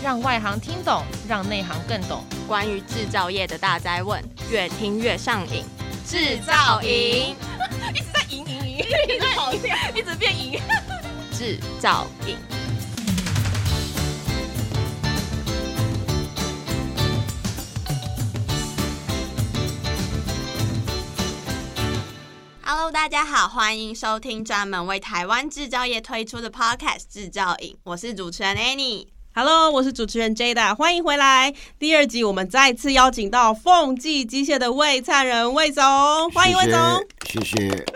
让外行听懂，让内行更懂。关于制造业的大灾问，越听越上瘾。制造营 一直在赢赢赢，一直跑掉，一直变赢。制造营。Hello，大家好，欢迎收听专门为台湾制造业推出的 Podcast《制造营》，我是主持人 Annie。Hello，我是主持人 Jada，欢迎回来。第二集我们再次邀请到凤记机械的魏灿仁魏总，欢迎魏总，谢谢。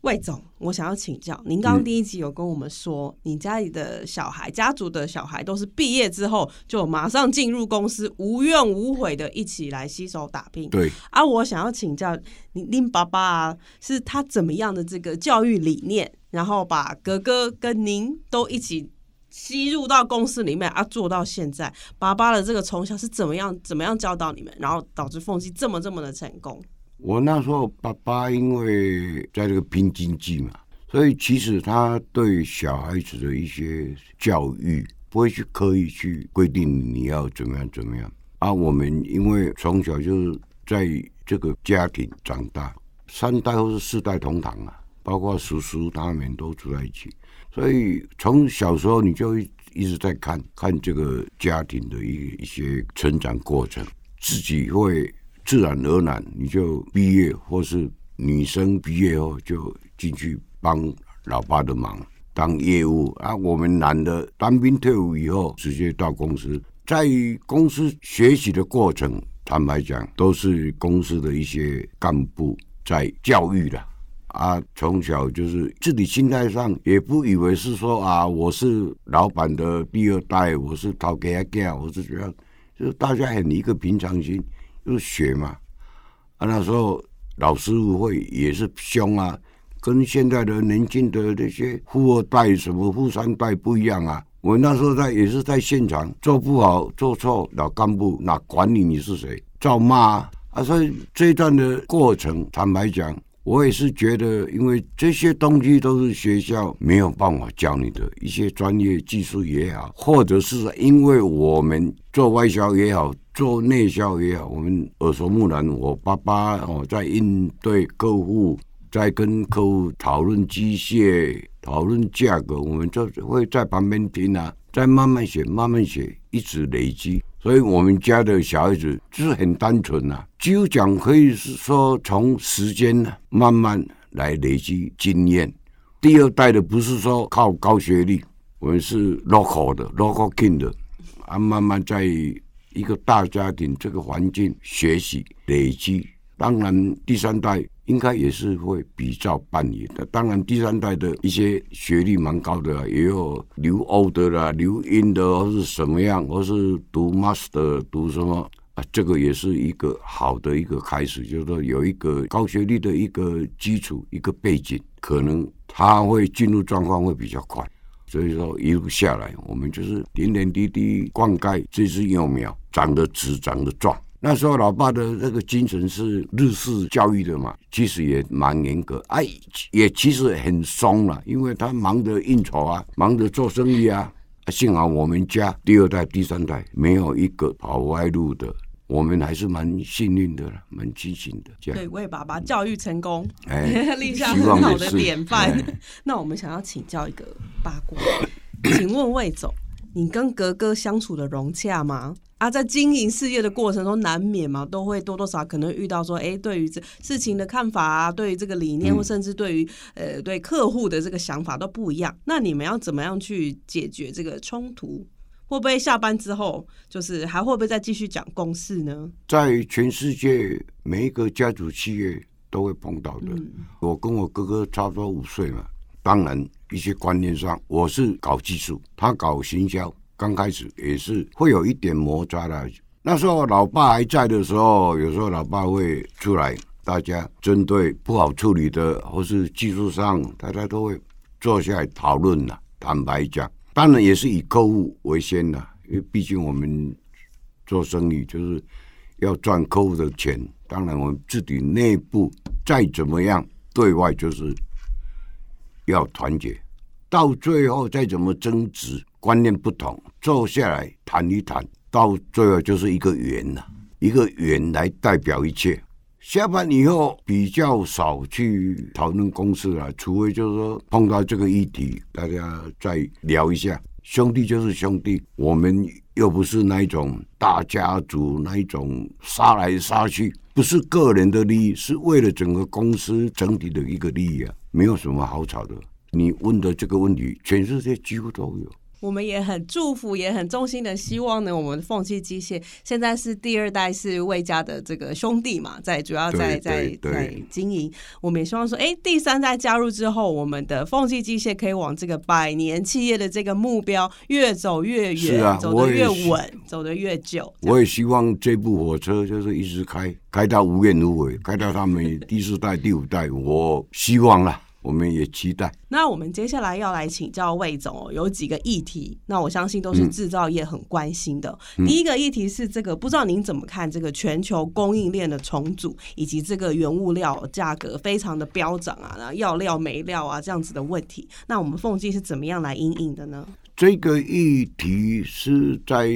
魏总，我想要请教，您刚刚第一集有跟我们说，嗯、你家里的小孩，家族的小孩都是毕业之后就马上进入公司，无怨无悔的一起来携手打拼。对。啊，我想要请教您，您爸爸啊，是他怎么样的这个教育理念，然后把哥哥跟您都一起。吸入到公司里面啊，做到现在，爸爸的这个从小是怎么样怎么样教导你们，然后导致凤记这么这么的成功。我那时候爸爸因为在这个拼经济嘛，所以其实他对小孩子的一些教育不会去刻意去规定你要怎么样怎么样啊。我们因为从小就是在这个家庭长大，三代或是四代同堂啊，包括叔叔他们都住在一起。所以从小时候你就一直在看看这个家庭的一一些成长过程，自己会自然而然你就毕业，或是女生毕业后就进去帮老爸的忙当业务啊。我们男的当兵退伍以后直接到公司，在公司学习的过程，坦白讲都是公司的一些干部在教育的。啊，从小就是自己心态上也不以为是说啊，我是老板的第二代，我是讨给他干，我是这样，就是大家很一个平常心，就是学嘛。啊，那时候老师傅会也是凶啊，跟现在的年轻的那些富二代、什么富三代不一样啊。我那时候在也是在现场做不好做错，老干部哪管你你是谁，照骂啊。啊，所以这一段的过程，坦白讲。我也是觉得，因为这些东西都是学校没有办法教你的一些专业技术也好，或者是因为我们做外销也好，做内销也好，我们耳濡目染。我爸爸哦，在应对客户，在跟客户讨论机械、讨论价格，我们就会在旁边听啊，再慢慢学，慢慢学，一直累积。所以我们家的小孩子就是很单纯呐，几乎讲可以是说从时间慢慢来累积经验。第二代的不是说靠高学历，我们是 local 的 local king 的，啊，慢慢在一个大家庭这个环境学习累积。当然第三代。应该也是会比较扮演的。当然，第三代的一些学历蛮高的，也有留欧的啦、留英的，或是什么样，或是读 master、读什么啊，这个也是一个好的一个开始，就是说有一个高学历的一个基础、一个背景，可能他会进入状况会比较快。所以说一路下来，我们就是点点滴滴灌溉这只幼苗，长得直，长得壮。那时候，老爸的那个精神是日式教育的嘛，其实也蛮严格，哎，也其实很松了，因为他忙着应酬啊，忙着做生意啊。幸好我们家第二代、第三代没有一个跑歪路的，我们还是蛮幸运的，蛮庆幸的。这样对，为爸爸教育成功，哎，立下很好的典范。那我们想要请教一个八卦，请问魏总，你跟格格相处的融洽吗？啊，在经营事业的过程中，难免嘛，都会多多少少可能遇到说，哎，对于这事情的看法啊，对于这个理念，或甚至对于呃对客户的这个想法都不一样。那你们要怎么样去解决这个冲突？会不会下班之后，就是还会不会再继续讲公事呢？在全世界每一个家族企业都会碰到的。嗯、我跟我哥哥差不多五岁嘛，当然一些观念上，我是搞技术，他搞行销。刚开始也是会有一点摩擦的。那时候老爸还在的时候，有时候老爸会出来，大家针对不好处理的或是技术上，大家都会坐下来讨论了。坦白讲，当然也是以客户为先的，因为毕竟我们做生意就是要赚客户的钱。当然，我们自己内部再怎么样，对外就是要团结。到最后再怎么争执。观念不同，坐下来谈一谈，到最后就是一个圆呐，一个圆来代表一切。下班以后比较少去讨论公司了，除非就是说碰到这个议题，大家再聊一下。兄弟就是兄弟，我们又不是那一种大家族，那一种杀来杀去，不是个人的利益，是为了整个公司整体的一个利益啊，没有什么好吵的。你问的这个问题，全世界几乎都有。我们也很祝福，也很衷心的希望呢。我们凤汽机械现在是第二代，是魏家的这个兄弟嘛，在主要在在在经营。我们也希望说，哎，第三代加入之后，我们的凤汽机械可以往这个百年企业的这个目标越走越远，啊、走得越稳，走得越久。我也希望这部火车就是一直开，开到无怨无悔，开到他们第四代、第五代。我希望啦。我们也期待。那我们接下来要来请教魏总哦，有几个议题，那我相信都是制造业很关心的。嗯、第一个议题是这个，不知道您怎么看这个全球供应链的重组，以及这个原物料价格非常的飙涨啊，然后药料、没料啊这样子的问题。那我们凤记是怎么样来应应的呢？这个议题是在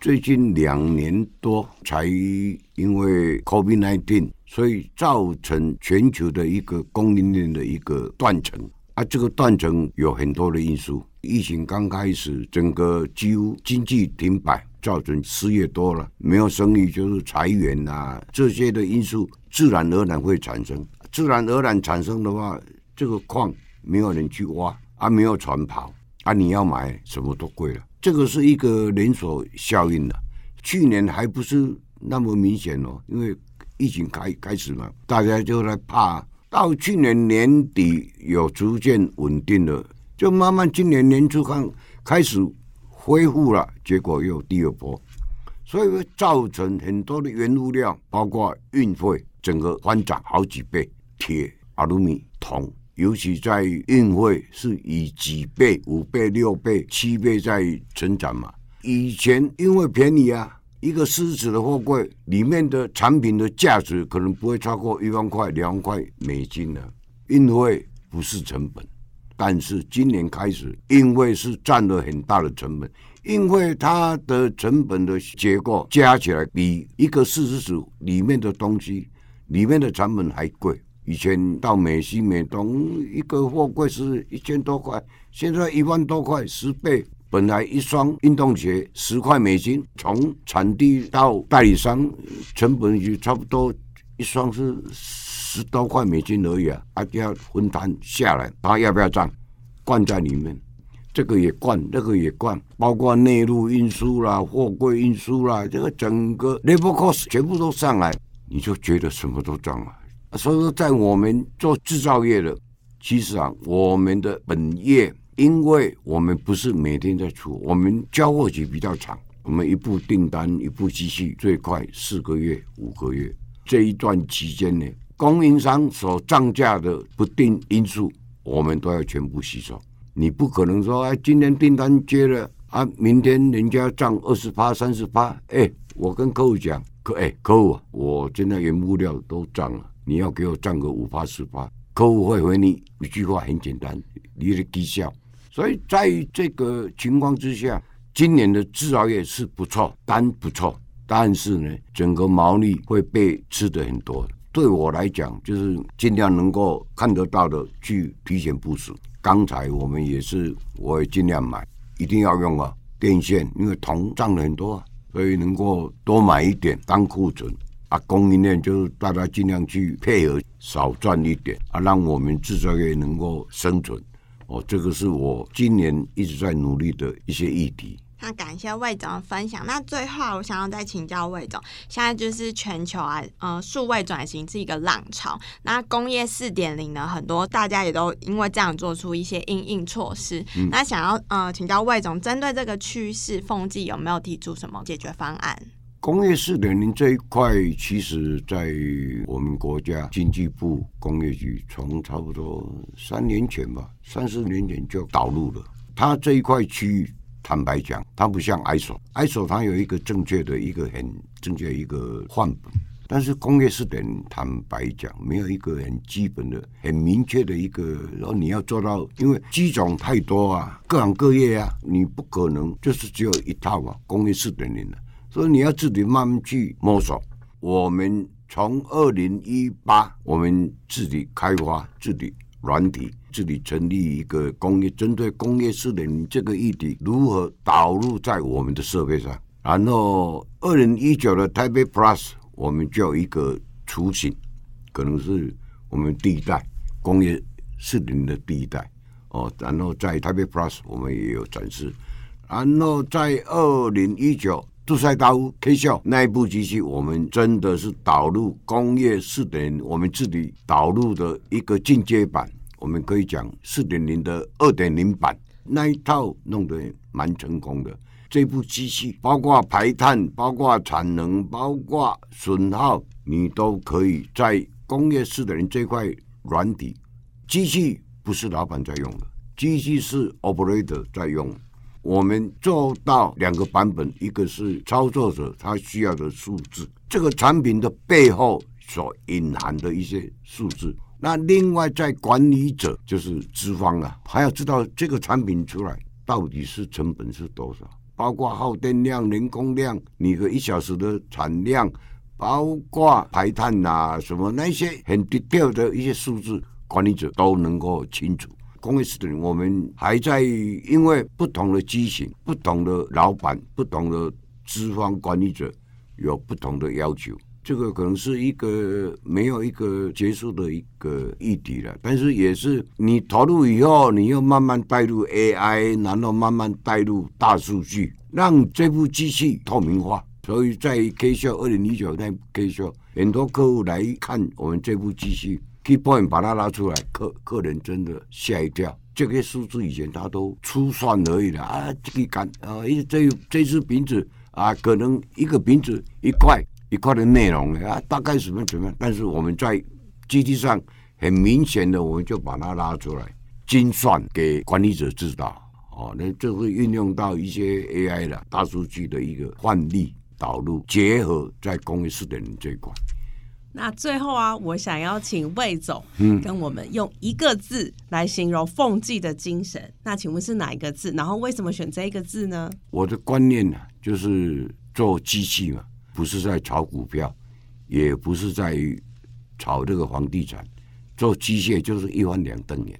最近两年多才因为 COVID-19。所以造成全球的一个供应链的一个断层啊，这个断层有很多的因素。疫情刚开始，整个几乎经济停摆，造成失业多了，没有生意就是裁员啊，这些的因素自然而然会产生。自然而然产生的话，这个矿没有人去挖啊，没有船跑啊，你要买什么都贵了。这个是一个连锁效应的。去年还不是那么明显哦，因为。疫情开开始嘛，大家就在怕。到去年年底有逐渐稳定了，就慢慢今年年初看开始恢复了，结果又第二波，所以会造成很多的原物料，包括运费，整个翻涨好几倍。铁、阿鲁米、铜，尤其在运费是以几倍、五倍、六倍、七倍在成长嘛。以前因为便宜啊。一个狮子的货柜里面的产品的价值可能不会超过一万块、两万块美金呢。运费不是成本，但是今年开始，运费是占了很大的成本。运费它的成本的结构加起来比一个狮子组里面的东西里面的成本还贵。以前到美西、美东一个货柜是一千多块，现在一万多块，十倍。本来一双运动鞋十块美金，从产地到代理商成本就差不多一双是十多块美金而已啊！啊，要分摊下来，他要不要账？灌在里面，这个也灌，那个也灌，包括内陆运输啦、货柜运输啦，这个整个 labor cost 全部都上来，你就觉得什么都涨了。所以说，在我们做制造业的，其实啊，我们的本业。因为我们不是每天在出，我们交货期比较长，我们一部订单一部机器最快四个月五个月，这一段期间呢，供应商所涨价的不定因素，我们都要全部吸收。你不可能说，哎，今天订单接了啊，明天人家涨二十趴三十趴，哎，我跟客户讲，客哎客户啊，我现在原物料都涨了，你要给我涨个五趴十趴，客户会回你一句话很简单，你的绩效。所以在这个情况之下，今年的制造业是不错，单不错，但是呢，整个毛利会被吃的很多。对我来讲，就是尽量能够看得到的去提前部署。钢材我们也是，我也尽量买，一定要用啊。电线因为铜涨了很多啊，所以能够多买一点当库存啊。供应链就是大家尽量去配合，少赚一点啊，让我们制造业能够生存。哦，这个是我今年一直在努力的一些议题。那感谢魏总的分享。那最后，我想要再请教魏总，现在就是全球啊，呃，数位转型是一个浪潮。那工业四点零呢，很多大家也都因为这样做出一些应应措施。嗯、那想要呃请教魏总，针对这个趋势，凤记有没有提出什么解决方案？工业四点零这一块，其实，在我们国家经济部工业局从差不多三年前吧，三四年前就导入了。它这一块区域，坦白讲，它不像 ISO，ISO 它有一个正确的一个很正确一个范本，但是工业四点，坦白讲，没有一个很基本的、很明确的一个，然后你要做到，因为机种太多啊，各行各业啊，你不可能就是只有一套啊，工业四点零的，所以你要自己慢慢去摸索。我们从二零一八，我们自己开发自己软体，自己成立一个工业，针对工业四点零这个议题，如何导入在我们的设备上。然后二零一九的台北 Plus。我们就有一个雏形，可能是我们第一代工业四点零的第一代哦。然后在台北 Plus 我们也有展示。然后在二零一九杜塞大屋 K 秀那一部机器，我们真的是导入工业四点，我们自己导入的一个进阶版，我们可以讲四点零的二点零版，那一套弄得蛮成功的。这部机器包括排碳、包括产能、包括损耗，你都可以在工业四点零这块软体。机器不是老板在用的，机器是 operator 在用。我们做到两个版本，一个是操作者他需要的数字，这个产品的背后所隐含的一些数字。那另外在管理者就是资方啊，还要知道这个产品出来到底是成本是多少。包括耗电量、人工量，你的一小时的产量，包括排碳、啊，什么那些很低调的一些数字，管理者都能够清楚。工业四点零，我们还在因为不同的机型、不同的老板、不同的资方管理者有不同的要求。这个可能是一个没有一个结束的一个议题了，但是也是你投入以后，你又慢慢带入 AI，然后慢慢带入大数据，让这部机器透明化。所以在 K Show 二零一九那 K Show，很多客户来看我们这部机器，Key Point 把它拉出来，客客人真的吓一跳。这个数字以前他都粗算而已了啊，这个杆啊，一这这支瓶子啊，可能一个瓶子一块。一块的内容啊，大概什么怎么样？但是我们在机器上很明显的，我们就把它拉出来精算给管理者知道哦。那这会运用到一些 AI 的大数据的一个换例导入，结合在工业四点零这一块。那最后啊，我想要请魏总嗯跟我们用一个字来形容凤记的精神。那请问是哪一个字？然后为什么选这一个字呢？我的观念呢、啊，就是做机器嘛。不是在炒股票，也不是在炒这个房地产，做机械就是一翻两瞪眼，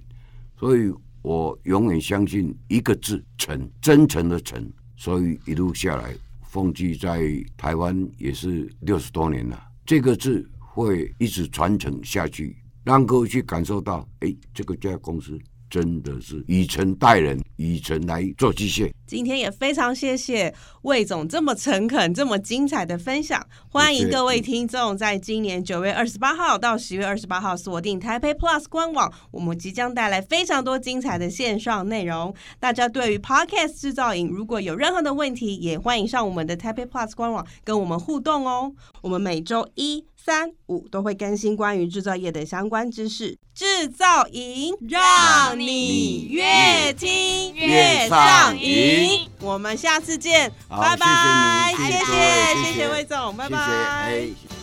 所以我永远相信一个字诚，真诚的诚。所以一路下来，凤记在台湾也是六十多年了，这个字会一直传承下去，让各位去感受到，哎，这个家公司。真的是以诚待人，以诚来做机械。今天也非常谢谢魏总这么诚恳、这么精彩的分享。欢迎各位听众在今年九月二十八号到十月二十八号锁定台北 Plus 官网，我们即将带来非常多精彩的线上内容。大家对于 Podcast 制造营如果有任何的问题，也欢迎上我们的台北 Plus 官网跟我们互动哦。我们每周一。三五都会更新关于制造业的相关知识，制造营让你越听越上瘾。我们下次见，拜拜，谢谢谢谢魏总，拜拜。